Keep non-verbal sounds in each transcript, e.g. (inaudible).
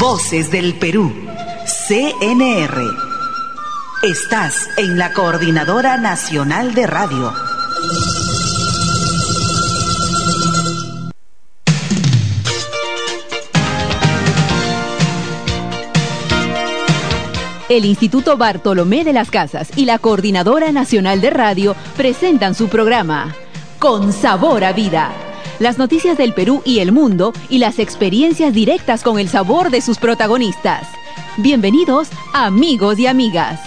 Voces del Perú. CNR. Estás en la Coordinadora Nacional de Radio. El Instituto Bartolomé de las Casas y la Coordinadora Nacional de Radio presentan su programa Con Sabor a Vida las noticias del Perú y el mundo y las experiencias directas con el sabor de sus protagonistas. Bienvenidos, amigos y amigas.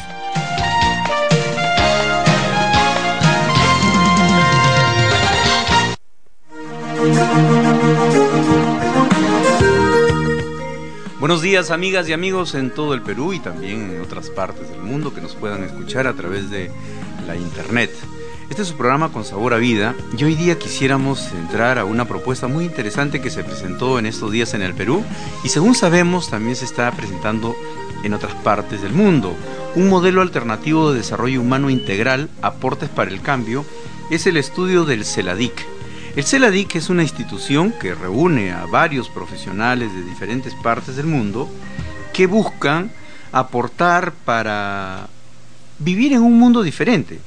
Buenos días amigas y amigos en todo el Perú y también en otras partes del mundo que nos puedan escuchar a través de la internet. Este es su programa con sabor a vida y hoy día quisiéramos entrar a una propuesta muy interesante que se presentó en estos días en el Perú y según sabemos también se está presentando en otras partes del mundo. Un modelo alternativo de desarrollo humano integral, aportes para el cambio, es el estudio del CELADIC. El CELADIC es una institución que reúne a varios profesionales de diferentes partes del mundo que buscan aportar para vivir en un mundo diferente,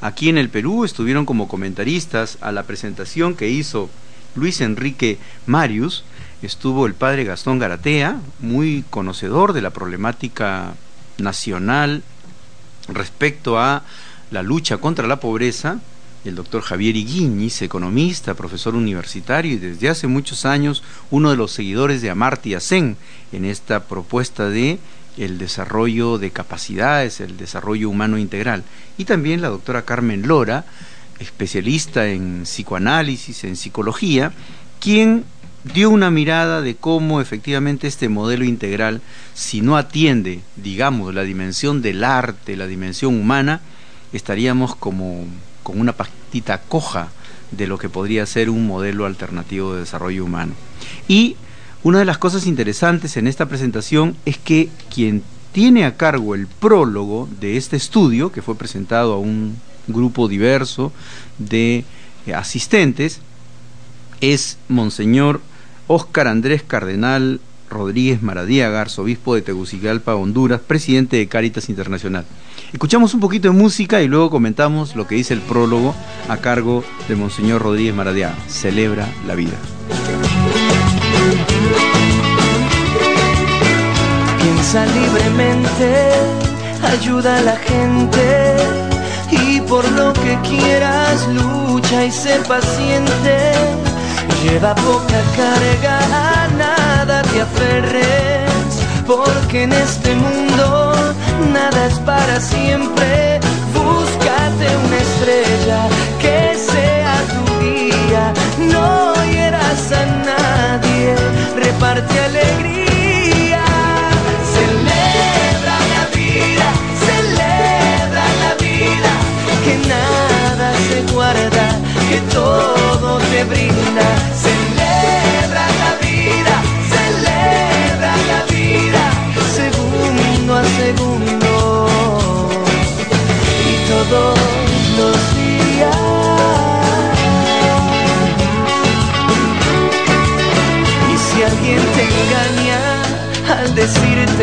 Aquí en el Perú estuvieron como comentaristas a la presentación que hizo Luis Enrique Marius, estuvo el padre Gastón Garatea, muy conocedor de la problemática nacional respecto a la lucha contra la pobreza, el doctor Javier Iguiñiz, economista, profesor universitario y desde hace muchos años uno de los seguidores de Amartya Sen en esta propuesta de el desarrollo de capacidades, el desarrollo humano integral. Y también la doctora Carmen Lora, especialista en psicoanálisis, en psicología, quien dio una mirada de cómo efectivamente este modelo integral, si no atiende, digamos, la dimensión del arte, la dimensión humana, estaríamos como con una pastita coja de lo que podría ser un modelo alternativo de desarrollo humano. Y una de las cosas interesantes en esta presentación es que quien tiene a cargo el prólogo de este estudio, que fue presentado a un grupo diverso de eh, asistentes, es Monseñor Óscar Andrés Cardenal Rodríguez Maradiaga, arzobispo de Tegucigalpa, Honduras, presidente de Cáritas Internacional. Escuchamos un poquito de música y luego comentamos lo que dice el prólogo a cargo de Monseñor Rodríguez Maradiaga. Celebra la vida. Piensa libremente, ayuda a la gente y por lo que quieras lucha y sé paciente. Lleva poca carga, a nada te aferres, porque en este mundo nada es para siempre. Búscate una estrella que reparte alegría.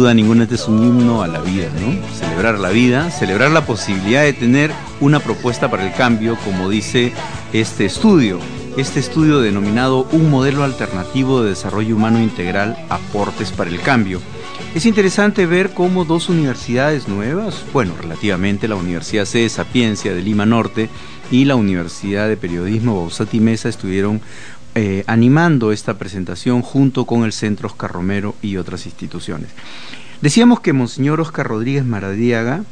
duda ninguna este es un himno a la vida, ¿no? Celebrar la vida, celebrar la posibilidad de tener una propuesta para el cambio, como dice este estudio. Este estudio denominado Un modelo alternativo de desarrollo humano integral, aportes para el cambio. Es interesante ver cómo dos universidades nuevas, bueno, relativamente la Universidad C de Sapiencia de Lima Norte y la Universidad de Periodismo Bausati Mesa estuvieron eh, animando esta presentación junto con el Centro Oscar Romero y otras instituciones. Decíamos que Monseñor Oscar Rodríguez Maradiaga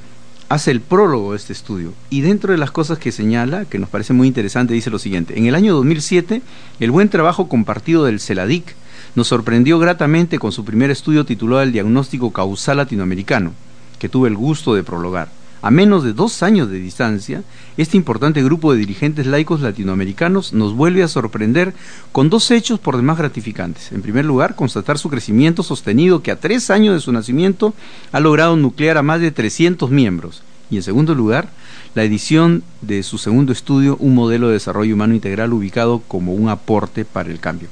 hace el prólogo de este estudio y dentro de las cosas que señala, que nos parece muy interesante, dice lo siguiente. En el año 2007, el buen trabajo compartido del CELADIC nos sorprendió gratamente con su primer estudio titulado El diagnóstico causal latinoamericano, que tuve el gusto de prologar. A menos de dos años de distancia, este importante grupo de dirigentes laicos latinoamericanos nos vuelve a sorprender con dos hechos por demás gratificantes. En primer lugar, constatar su crecimiento sostenido que a tres años de su nacimiento ha logrado nuclear a más de 300 miembros. Y en segundo lugar, la edición de su segundo estudio, Un modelo de desarrollo humano integral ubicado como un aporte para el cambio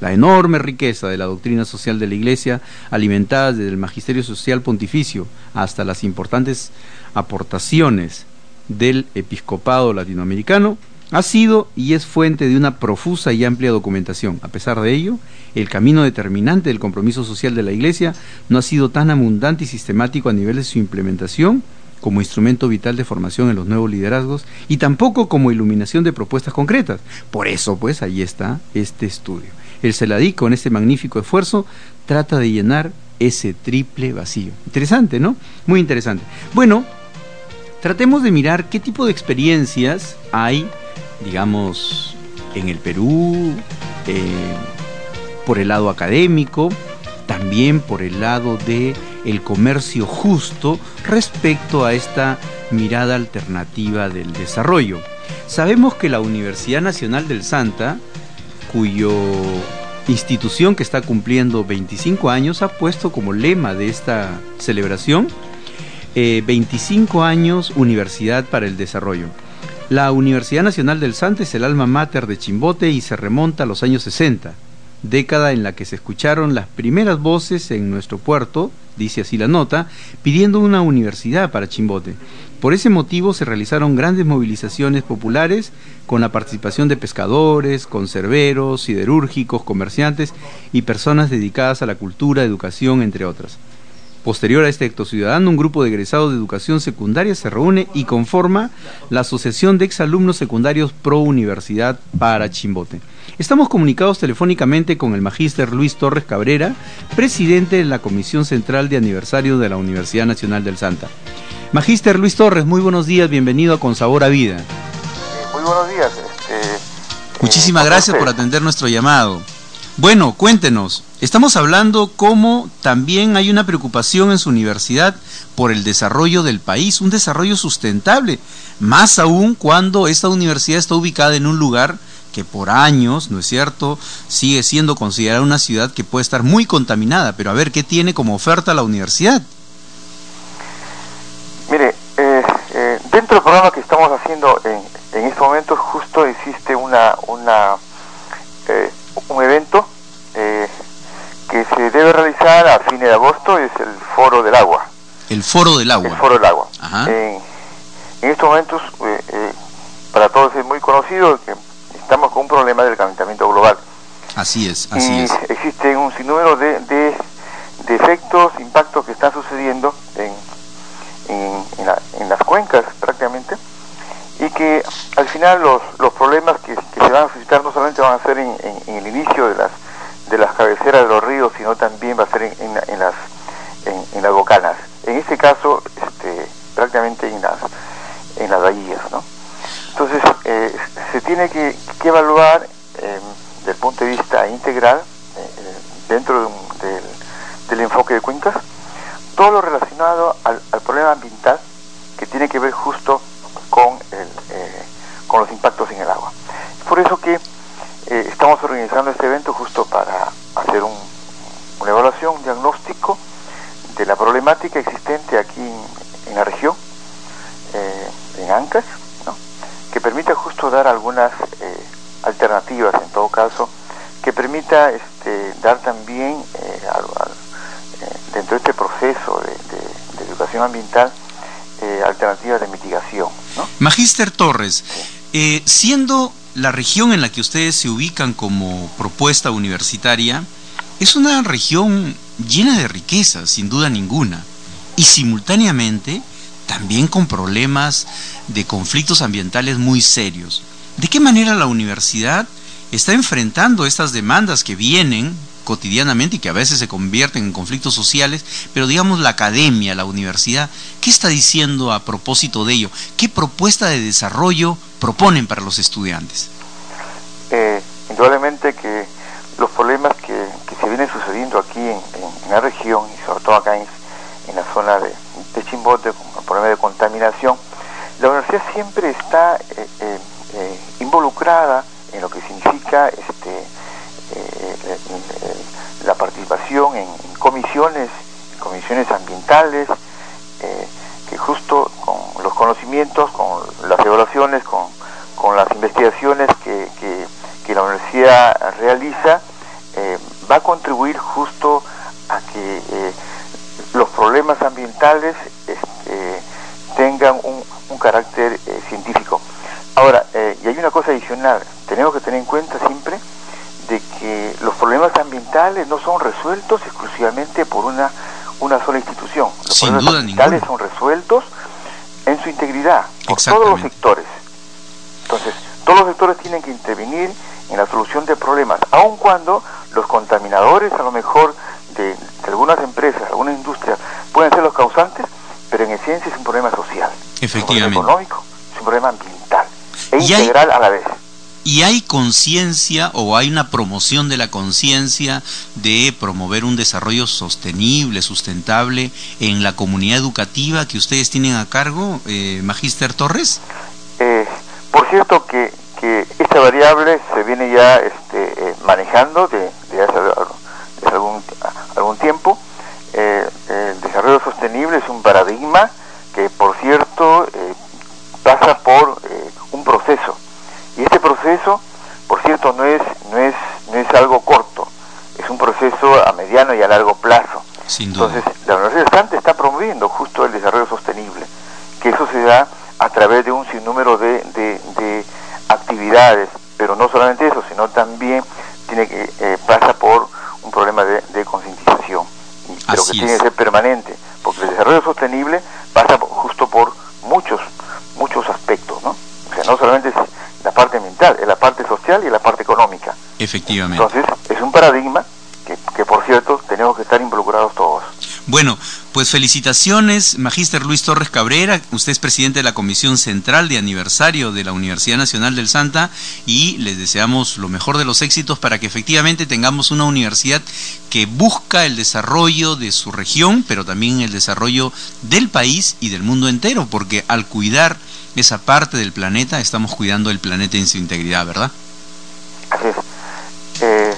la enorme riqueza de la doctrina social de la Iglesia, alimentada desde el magisterio social pontificio hasta las importantes aportaciones del episcopado latinoamericano, ha sido y es fuente de una profusa y amplia documentación. A pesar de ello, el camino determinante del compromiso social de la Iglesia no ha sido tan abundante y sistemático a nivel de su implementación como instrumento vital de formación en los nuevos liderazgos y tampoco como iluminación de propuestas concretas. Por eso, pues, ahí está este estudio. El Celadí, con este magnífico esfuerzo, trata de llenar ese triple vacío. Interesante, ¿no? Muy interesante. Bueno, tratemos de mirar qué tipo de experiencias hay, digamos, en el Perú, eh, por el lado académico, también por el lado de el comercio justo respecto a esta mirada alternativa del desarrollo. Sabemos que la Universidad Nacional del Santa cuyo institución que está cumpliendo 25 años ha puesto como lema de esta celebración 25 eh, años Universidad para el Desarrollo. La Universidad Nacional del Sante es el alma mater de Chimbote y se remonta a los años 60, década en la que se escucharon las primeras voces en nuestro puerto, dice así la nota, pidiendo una universidad para Chimbote. Por ese motivo se realizaron grandes movilizaciones populares con la participación de pescadores, conserveros, siderúrgicos, comerciantes y personas dedicadas a la cultura, educación, entre otras. Posterior a este acto ciudadano, un grupo de egresados de educación secundaria se reúne y conforma la Asociación de Exalumnos Secundarios Pro Universidad para Chimbote. Estamos comunicados telefónicamente con el magíster Luis Torres Cabrera, presidente de la Comisión Central de Aniversario de la Universidad Nacional del Santa. Magíster Luis Torres, muy buenos días, bienvenido a Con Sabor a Vida. muy buenos días. Este, Muchísimas eh, gracias por atender nuestro llamado. Bueno, cuéntenos, estamos hablando cómo también hay una preocupación en su universidad por el desarrollo del país, un desarrollo sustentable, más aún cuando esta universidad está ubicada en un lugar que por años, ¿no es cierto?, sigue siendo considerada una ciudad que puede estar muy contaminada, pero a ver qué tiene como oferta la universidad. Mire, eh, eh, dentro del programa que estamos haciendo en, en estos momentos justo existe una, una eh, un evento se debe realizar a fines de agosto, es el Foro del Agua. El Foro del Agua. El Foro del Agua. En, estos momentos, para todos es muy conocido que estamos con un problema del calentamiento global. Así es, así y es. Existe un sinnúmero de efectos, impactos que están sucediendo en, en, las cuencas prácticamente y que al final los, los problemas que, se van a suscitar no solamente van a ser en, el inicio de las de las cabeceras de los ríos sino también va a ser en, las en, las bocanas en este caso este, prácticamente en las en las bahías ¿no? entonces eh, se tiene que, evaluar eh, desde el punto de vista integral eh, dentro del enfoque de cuencas todo lo relacionado al, problema ambiental que tiene que ver justo con, el, eh, con los impactos en el agua. Por eso que eh, estamos organizando este evento justo para hacer un, una evaluación, un diagnóstico de la problemática existente aquí en, la región, eh, en Ancas, que permita justo dar algunas alternativas en todo caso, que permita este, dar también dentro de este proceso proceso de, educación ambiental eh, alternativas de mitigación. ¿no? Magíster Torres, eh, siendo la región en la que ustedes se ubican como propuesta universitaria, es una región llena de riqueza, sin duda ninguna, y simultáneamente también con problemas de conflictos ambientales muy serios. ¿De qué manera la universidad está enfrentando estas demandas que vienen cotidianamente y que a veces se convierten en conflictos sociales, pero digamos la academia, la universidad, ¿qué está diciendo a propósito de ello? ¿Qué propuesta de desarrollo proponen para los estudiantes? Eh, indudablemente que los problemas que, se vienen sucediendo aquí en, la región y sobre todo acá en, la zona de, de Chimbote, con el problema de contaminación, la universidad siempre está eh, eh, involucrada en lo que significa este, la participación en, comisiones, comisiones ambientales, que justo con los conocimientos, con las evaluaciones, con, las investigaciones que, que la universidad realiza, eh, va a contribuir justo a que eh, los problemas ambientales este, tengan un, carácter eh, científico. Ahora, y hay una cosa adicional, tenemos que tener en cuenta siempre no son resueltos exclusivamente por una, una sola institución. Los problemas ambientales son resueltos en su integridad por todos los sectores. Entonces, todos los sectores tienen que intervenir en la solución de problemas, aun cuando los contaminadores a lo mejor de, algunas empresas, algunas industrias, pueden ser los causantes, pero en esencia es un problema social. Efectivamente. un problema económico, es un problema ambiental e integral a la vez. ¿Y hay conciencia o hay una promoción de la conciencia de promover un desarrollo sostenible, sustentable en la comunidad educativa que ustedes tienen a cargo, eh, Magíster Torres? Eh, por cierto que que esta variable se viene ya este, eh, manejando desde hace algún, algún tiempo. Eh, el desarrollo sostenible es un paradigma que, por cierto, eh, pasa por un proceso. Y este proceso, por cierto, no es, no, es, no es algo corto, es un proceso a mediano y a largo Entonces, la Universidad de Santa está promoviendo justo el desarrollo sostenible, que eso se da a través de un sinnúmero de actividades, pero no solamente eso, sino también tiene que eh, pasa por un problema de, concientización, pero que tiene que ser permanente, porque el desarrollo sostenible pasa justo por muchos muchos aspectos, ¿no? O sea, no solamente es la parte ambiental, es la parte social y la parte económica. Efectivamente. Entonces, es un paradigma que, que por cierto, tenemos que estar involucrados todos. Bueno, pues felicitaciones, Magíster Luis Torres Cabrera, usted es presidente de la Comisión Central de Aniversario de la Universidad Nacional del Santa y les deseamos lo mejor de los éxitos para que efectivamente tengamos una universidad que busca el desarrollo de su región, pero también el desarrollo del país y del mundo entero, porque al cuidar esa parte del planeta estamos cuidando el planeta en su integridad, ¿verdad? Así es. Eh,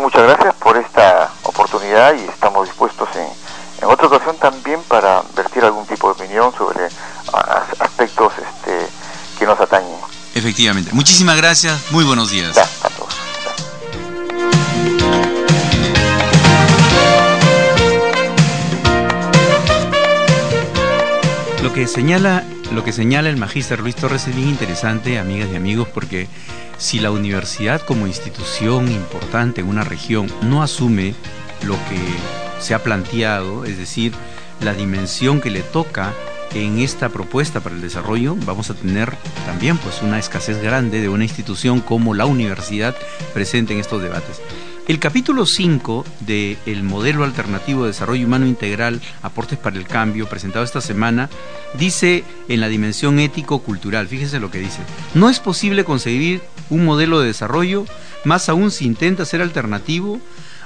muchas gracias por esta oportunidad y estamos dispuestos en en otra ocasión también para vertir algún tipo de opinión sobre aspectos este, que nos atañen. Efectivamente. Muchísimas gracias. Muy buenos días. a todos. Lo que señala, lo que señala el magíster Luis Torres es bien interesante, amigas y amigos, porque si la universidad como institución importante en una región no asume lo que se ha planteado, es decir, la dimensión que le toca en esta propuesta para el desarrollo, vamos a tener también pues una escasez grande de una institución como la universidad presente en estos debates. El capítulo 5 del el modelo alternativo de desarrollo humano integral, aportes para el cambio, presentado esta semana, dice en la dimensión ético-cultural, fíjense lo que dice, no es posible concebir un modelo de desarrollo, más aún si intenta ser alternativo,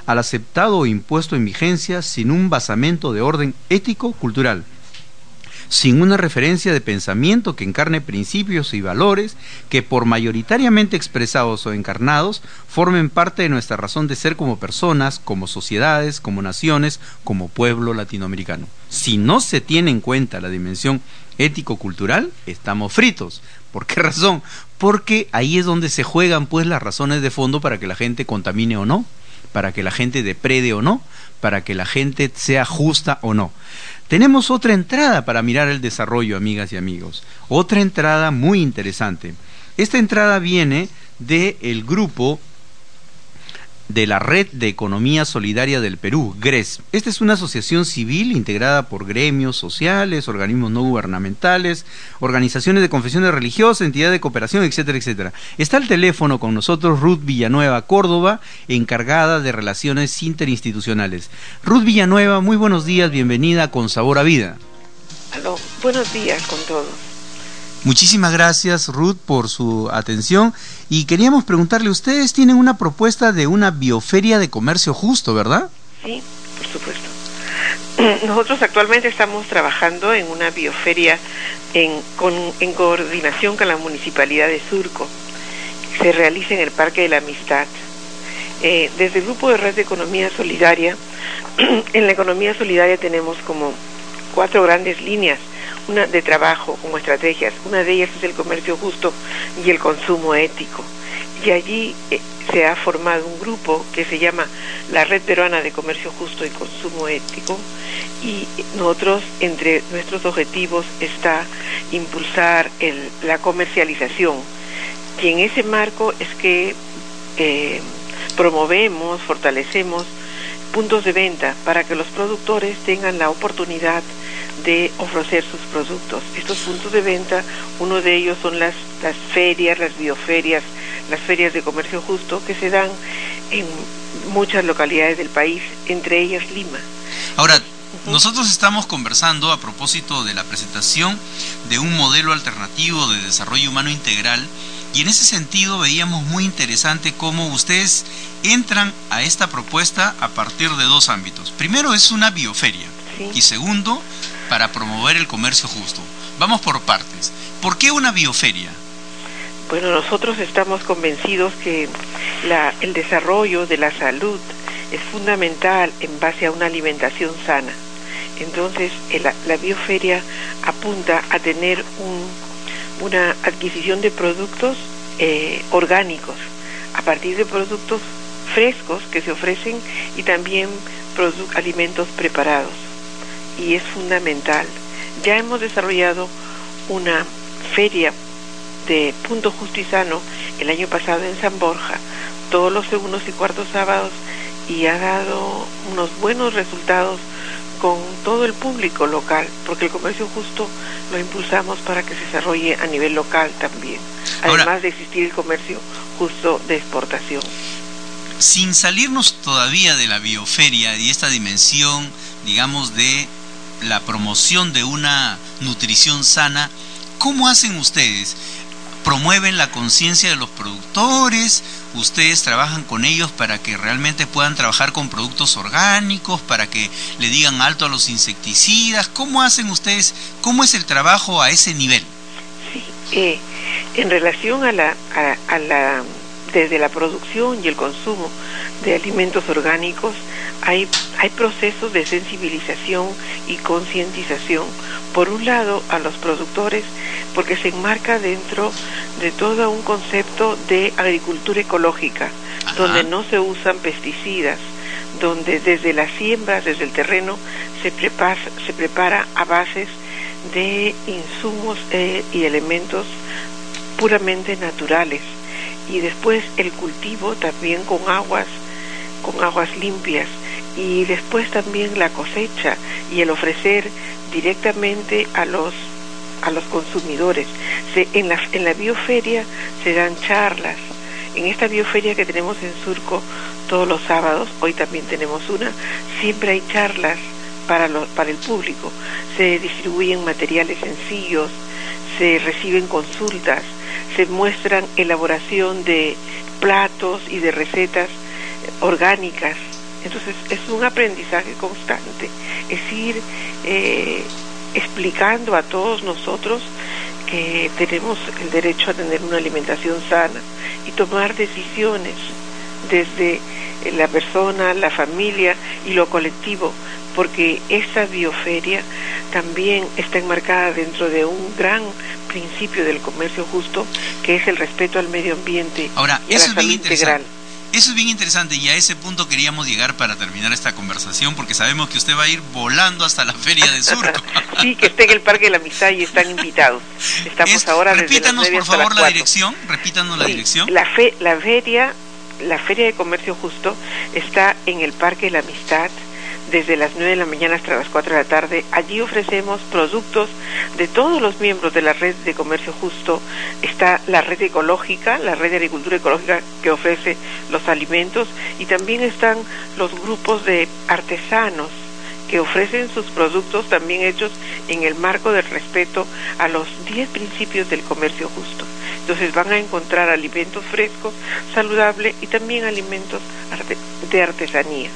al aceptado o impuesto en vigencia sin un basamento de orden ético-cultural, sin una referencia de pensamiento que encarne principios y valores que por mayoritariamente expresados o encarnados formen parte de nuestra razón de ser como personas, como sociedades, como naciones, como pueblo latinoamericano. Si no se tiene en cuenta la dimensión ético-cultural, estamos fritos. ¿Por qué razón? Porque ahí es donde se juegan pues las razones de fondo para que la gente contamine o no para que la gente deprede o no, para que la gente sea justa o no. Tenemos otra entrada para mirar el desarrollo, amigas y amigos. Otra entrada muy interesante. Esta entrada viene del grupo de la Red de Economía Solidaria del Perú, GRES. Esta es una asociación civil integrada por gremios sociales, organismos no gubernamentales, organizaciones de confesiones religiosas, entidades de cooperación, etcétera, etcétera. Está al teléfono con nosotros Ruth Villanueva Córdoba, encargada de relaciones interinstitucionales. Ruth Villanueva, muy buenos días, bienvenida con Sabor a Vida. Aló, buenos días con todos. Muchísimas gracias Ruth por su atención y queríamos preguntarle, ustedes tienen una propuesta de una bioferia de comercio justo, ¿verdad? Sí, por supuesto. (clears throat) Nosotros actualmente estamos trabajando en una bioferia en, en coordinación con la Municipalidad de Surco. Se realiza en el Parque de la Amistad. Eh, desde el Grupo de Red de Economía Solidaria, (clears throat) en la economía solidaria tenemos como cuatro grandes líneas una de trabajo como estrategias. Una de ellas es el comercio justo y el consumo ético. Y allí eh, se ha formado un grupo que se llama la Red Peruana de Comercio Justo y Consumo Ético y nosotros entre nuestros objetivos está impulsar la comercialización y en ese marco es que eh, promovemos, fortalecemos puntos de venta para que los productores tengan la oportunidad de ofrecer sus productos. Estos puntos de venta, uno de ellos son las, las ferias, las bioferias, las ferias de comercio justo que se dan en muchas localidades del país, entre ellas Lima. Ahora, nosotros estamos conversando a propósito de la presentación de un modelo alternativo de desarrollo humano integral y en ese sentido veíamos muy interesante cómo ustedes entran a esta propuesta a partir de dos ámbitos. Primero es una bioferia y segundo para promover el comercio justo. Vamos por partes. ¿Por qué una bioferia? Bueno, nosotros estamos convencidos que el desarrollo de la salud es fundamental en base a una alimentación sana. Entonces, la bioferia apunta a tener una adquisición de productos eh, orgánicos a partir de productos frescos que se ofrecen y también alimentos preparados y es fundamental. Ya hemos desarrollado una feria de punto justo y sano el año pasado en San Borja, todos los segundos y cuartos sábados y ha dado unos buenos resultados con todo el público local, porque el comercio justo lo impulsamos para que se desarrolle a nivel local también, además de existir el comercio justo de exportación. Sin salirnos todavía de la bioferia y esta dimensión, digamos, de la promoción de una nutrición sana, ¿cómo hacen ustedes? ¿Promueven la conciencia de los productores? ¿Ustedes trabajan con ellos para que realmente puedan trabajar con productos orgánicos, para que le digan alto a los insecticidas? ¿Cómo hacen ustedes? ¿Cómo es el trabajo a ese nivel? Sí, eh, en relación a la, a la, desde la producción y el consumo de alimentos orgánicos, hay, hay procesos de sensibilización y concientización. Por un lado, a los productores, porque se enmarca dentro de todo un concepto de agricultura ecológica, donde no se usan pesticidas, donde desde las siembras, desde el terreno, se prepara, se prepara a bases de insumos eh, y elementos puramente naturales. Y después el cultivo también con aguas, con aguas limpias y después también la cosecha y el ofrecer directamente a los a los consumidores. En, la, en la bioferia se dan charlas. En esta bioferia que tenemos en Surco todos los sábados, hoy también tenemos una, siempre hay charlas para, para el público. Se distribuyen materiales sencillos, se reciben consultas, se muestran elaboración de platos y de recetas orgánicas entonces es un aprendizaje constante, es ir eh, explicando a todos nosotros que tenemos el derecho a tener una alimentación sana y tomar decisiones desde la persona, la familia y lo colectivo, porque esa bioferia también está enmarcada dentro de un gran principio del comercio justo, que es el respeto al medio ambiente Ahora, y a la salud integral. Eso es bien interesante y a ese punto queríamos llegar para terminar esta conversación porque sabemos que usted va a ir volando hasta la Feria de Surco. (laughs) sí, que esté en el Parque de la Amistad y están invitados. Estamos ahora repítanos, desde por favor la dirección, repítanos la dirección. La, fe, la feria la Feria de Comercio Justo está en el Parque de la Amistad desde las 9 de la mañana hasta las 4 de la tarde. Allí ofrecemos productos de todos los miembros de la red de comercio justo. Está la red ecológica, la red de agricultura ecológica que ofrece los alimentos y también están los grupos de artesanos que ofrecen sus productos también hechos en el marco del respeto a los 10 principios del comercio justo. Entonces van a encontrar alimentos frescos, saludables y también alimentos de artesanía.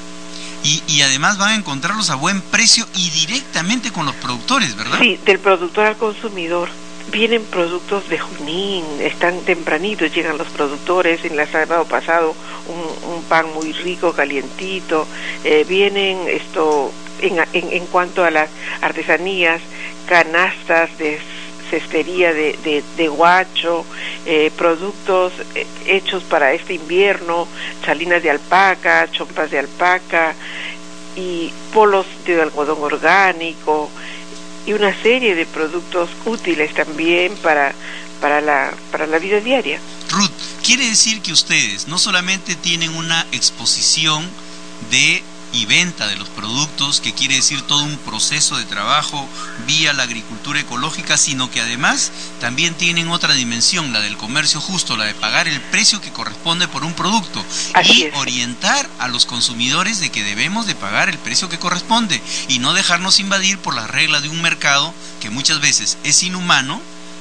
Y, además van a encontrarlos a buen precio y directamente con los productores, ¿verdad? Sí, del productor al consumidor. Vienen productos de Junín, están tempranitos, llegan los productores, en el sábado pasado un, pan muy rico, calientito, eh, vienen esto en, en, cuanto a las artesanías, canastas de cestería de, de, guacho, eh, productos eh, hechos para este invierno, salinas de alpaca, chompas de alpaca y polos de algodón orgánico y una serie de productos útiles también para, para, la, para la vida diaria. Ruth, quiere decir que ustedes no solamente tienen una exposición de y venta de los productos, que quiere decir todo un proceso de trabajo vía la agricultura ecológica, sino que además también tienen otra dimensión, la del comercio justo, la de pagar el precio que corresponde por un producto y orientar a los consumidores de que debemos de pagar el precio que corresponde y no dejarnos invadir por las reglas de un mercado que muchas veces es inhumano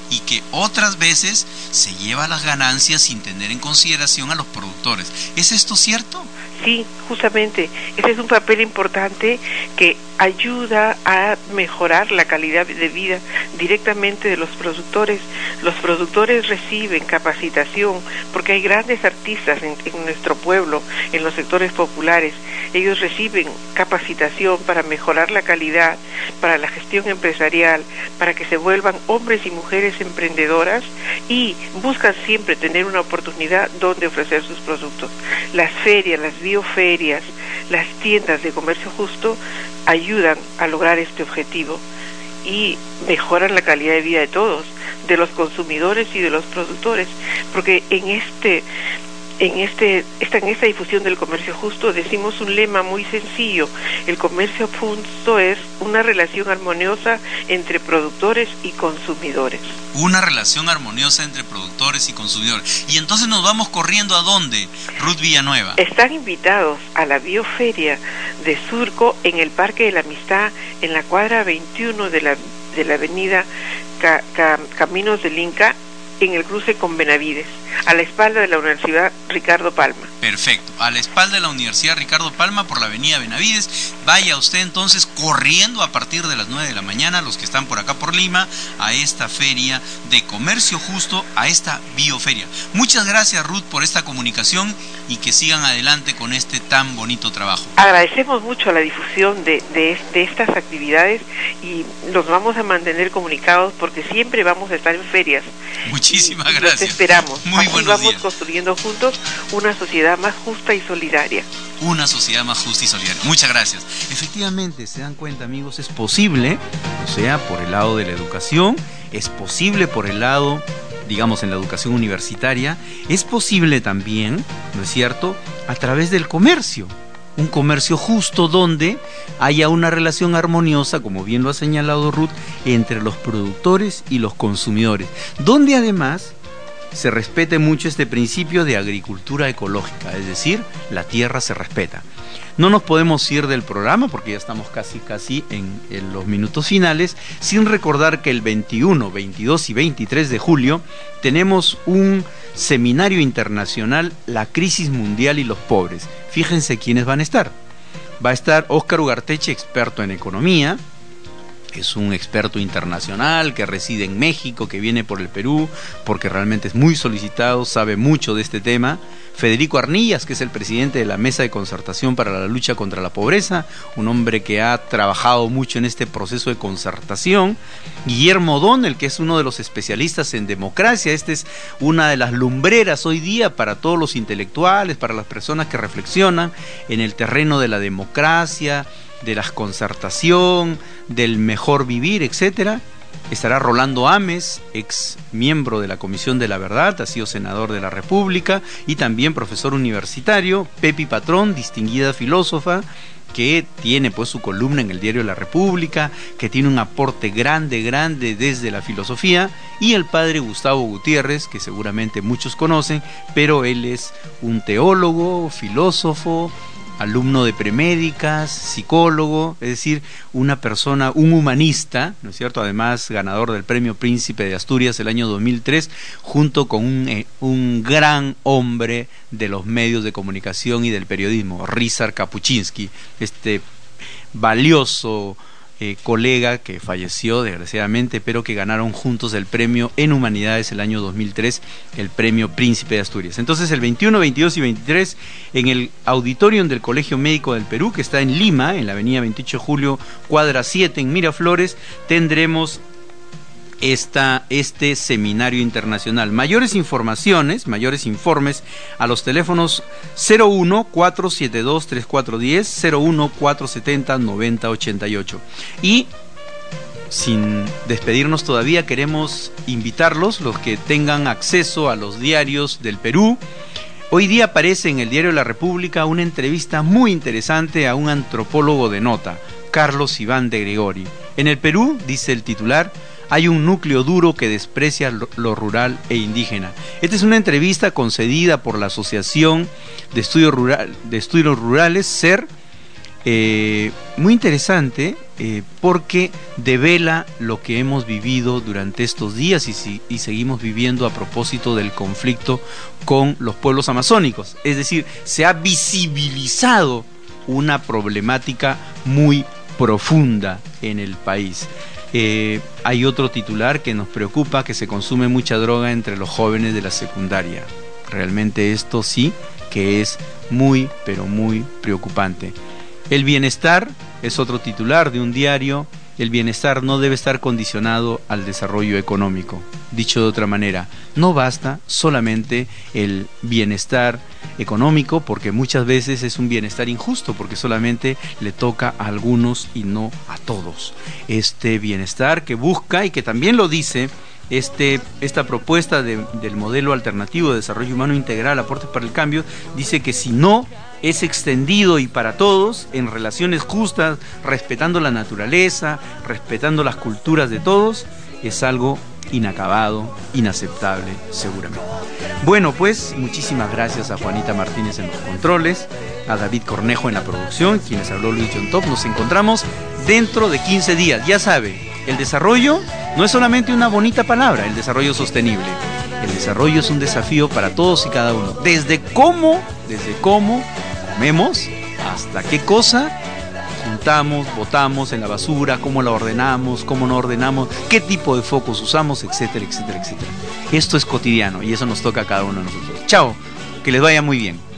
y que otras veces se lleva las ganancias sin tener en consideración a los productores. ¿Es esto cierto? Sí, justamente, ese es un papel importante que ayuda a mejorar la calidad de vida directamente de los productores. Los productores reciben capacitación porque hay grandes artistas en, nuestro pueblo, en los sectores populares. Ellos reciben capacitación para mejorar la calidad, para la gestión empresarial, para que se vuelvan hombres y mujeres emprendedoras y buscan siempre tener una oportunidad donde ofrecer sus productos. Las ferias, las bioferias, las tiendas de comercio justo ayudan a lograr este objetivo y mejoran la calidad de vida de todos, de los consumidores y de los productores, porque en este en este esta, en esta difusión del comercio justo decimos un lema muy sencillo el comercio justo es una relación armoniosa entre productores y consumidores. Una relación armoniosa entre productores y consumidores. Y entonces nos vamos corriendo a dónde Ruth Villanueva. Están invitados a la bioferia de Surco en el Parque de la Amistad en la cuadra 21 de la de la avenida Caminos del Inca en el cruce con Benavides, a la espalda de la Universidad Ricardo Palma. Perfecto, a la espalda de la Universidad Ricardo Palma por la avenida Benavides. Vaya usted entonces corriendo a partir de las 9 de la mañana, los que están por acá por Lima, a esta feria de comercio justo, a esta bioferia. Muchas gracias Ruth por esta comunicación y que sigan adelante con este tan bonito trabajo. Agradecemos mucho la difusión de, de, estas actividades y nos vamos a mantener comunicados porque siempre vamos a estar en ferias. Muchísimas gracias. Los esperamos. Muy Así vamos construyendo juntos una sociedad más justa y solidaria. Una sociedad más justa y solidaria. Muchas gracias. Efectivamente, se dan cuenta amigos, es posible, o sea, por el lado de la educación, es posible por el lado digamos, en la educación universitaria, es posible también, ¿no es cierto?, a través del comercio. Un comercio justo donde haya una relación armoniosa, como bien lo ha señalado Ruth, entre los productores y los consumidores. Donde además se respete mucho este principio de agricultura ecológica, es decir, la tierra se respeta. No nos podemos ir del programa porque ya estamos casi casi en, los minutos finales sin recordar que el 21, 22 y 23 de julio tenemos un seminario internacional La crisis mundial y los pobres. Fíjense quiénes van a estar. Va a estar Óscar Ugarteche, experto en economía, es un experto internacional que reside en México, que viene por el Perú, porque realmente es muy solicitado, sabe mucho de este tema. Federico Arnillas, que es el presidente de la Mesa de Concertación para la Lucha contra la Pobreza, un hombre que ha trabajado mucho en este proceso de concertación. Guillermo Donnell, que es uno de los especialistas en democracia. Esta es una de las lumbreras hoy día para todos los intelectuales, para las personas que reflexionan en el terreno de la democracia, de la concertación, del mejor vivir, etcétera Estará Rolando Ames, ex miembro de la Comisión de la Verdad, ha sido senador de la República y también profesor universitario. Pepi Patrón, distinguida filósofa, que tiene pues su columna en el diario La República, que tiene un aporte grande, grande desde la filosofía, y el padre Gustavo Gutiérrez, que seguramente muchos conocen, pero él es un teólogo, filósofo, alumno de premédicas, psicólogo, es decir, una persona, un humanista, ¿no es cierto? Además, ganador del Premio Príncipe de Asturias el año 2003, junto con un, eh, un gran hombre de los medios de comunicación y del periodismo, Rizar Kapuczynski, este valioso eh, colega que falleció desgraciadamente, pero que ganaron juntos el premio en Humanidades el año 2003, el premio Príncipe de Asturias. Entonces el 21, 22 y 23 en el auditorium del Colegio Médico del Perú, que está en Lima, en la avenida 28 de Julio, cuadra 7 en Miraflores, tendremos esta, este seminario internacional. Mayores informaciones, mayores informes a los teléfonos 01 472 3410, 01 470 9088. Y sin despedirnos todavía, queremos invitarlos, los que tengan acceso a los diarios del Perú. Hoy día aparece en el diario La República una entrevista muy interesante a un antropólogo de nota, Carlos Iván de Gregori. En el Perú, dice el titular, hay un núcleo duro que desprecia lo, rural e indígena. Esta es una entrevista concedida por la Asociación de Estudios, Rurales, SER, eh, muy interesante eh, porque devela lo que hemos vivido durante estos días y, seguimos viviendo a propósito del conflicto con los pueblos amazónicos. Es decir, se ha visibilizado una problemática muy profunda en el país. Hay otro titular que nos preocupa, que se consume mucha droga entre los jóvenes de la secundaria. Realmente esto sí que es muy, pero muy preocupante. El bienestar es otro titular de un diario el bienestar no debe estar condicionado al desarrollo económico. Dicho de otra manera, no basta solamente el bienestar económico porque muchas veces es un bienestar injusto porque solamente le toca a algunos y no a todos. Este bienestar que busca y que también lo dice este, esta propuesta del modelo alternativo de desarrollo humano integral, aportes para el cambio, dice que si no es extendido y para todos, en relaciones justas, respetando la naturaleza, respetando las culturas de todos, es algo inacabado, inaceptable, seguramente. Bueno, pues muchísimas gracias a Juanita Martínez en los controles, a David Cornejo en la producción, quienes habló Luis John Top. Nos encontramos dentro de 15 días. Ya sabe, el desarrollo no es solamente una bonita palabra, el desarrollo sostenible. El desarrollo es un desafío para todos y cada uno. Desde cómo, desde cómo comemos hasta qué cosa juntamos, botamos en la basura, cómo la ordenamos, cómo no ordenamos, qué tipo de focos usamos, etcétera, etcétera, etcétera. Esto es cotidiano y eso nos toca a cada uno de nosotros. Chao, que les vaya muy bien.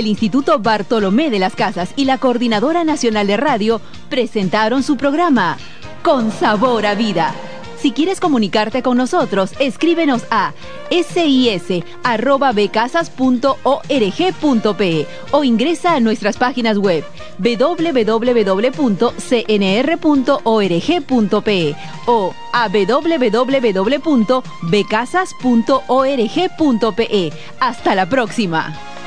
El Instituto Bartolomé de las Casas y la Coordinadora Nacional de Radio presentaron su programa Con Sabor a Vida Si quieres comunicarte con nosotros, escríbenos a sis.becasas.org.pe o ingresa a nuestras páginas web www.cnr.org.pe o a www.becasas.org.pe. Hasta la próxima.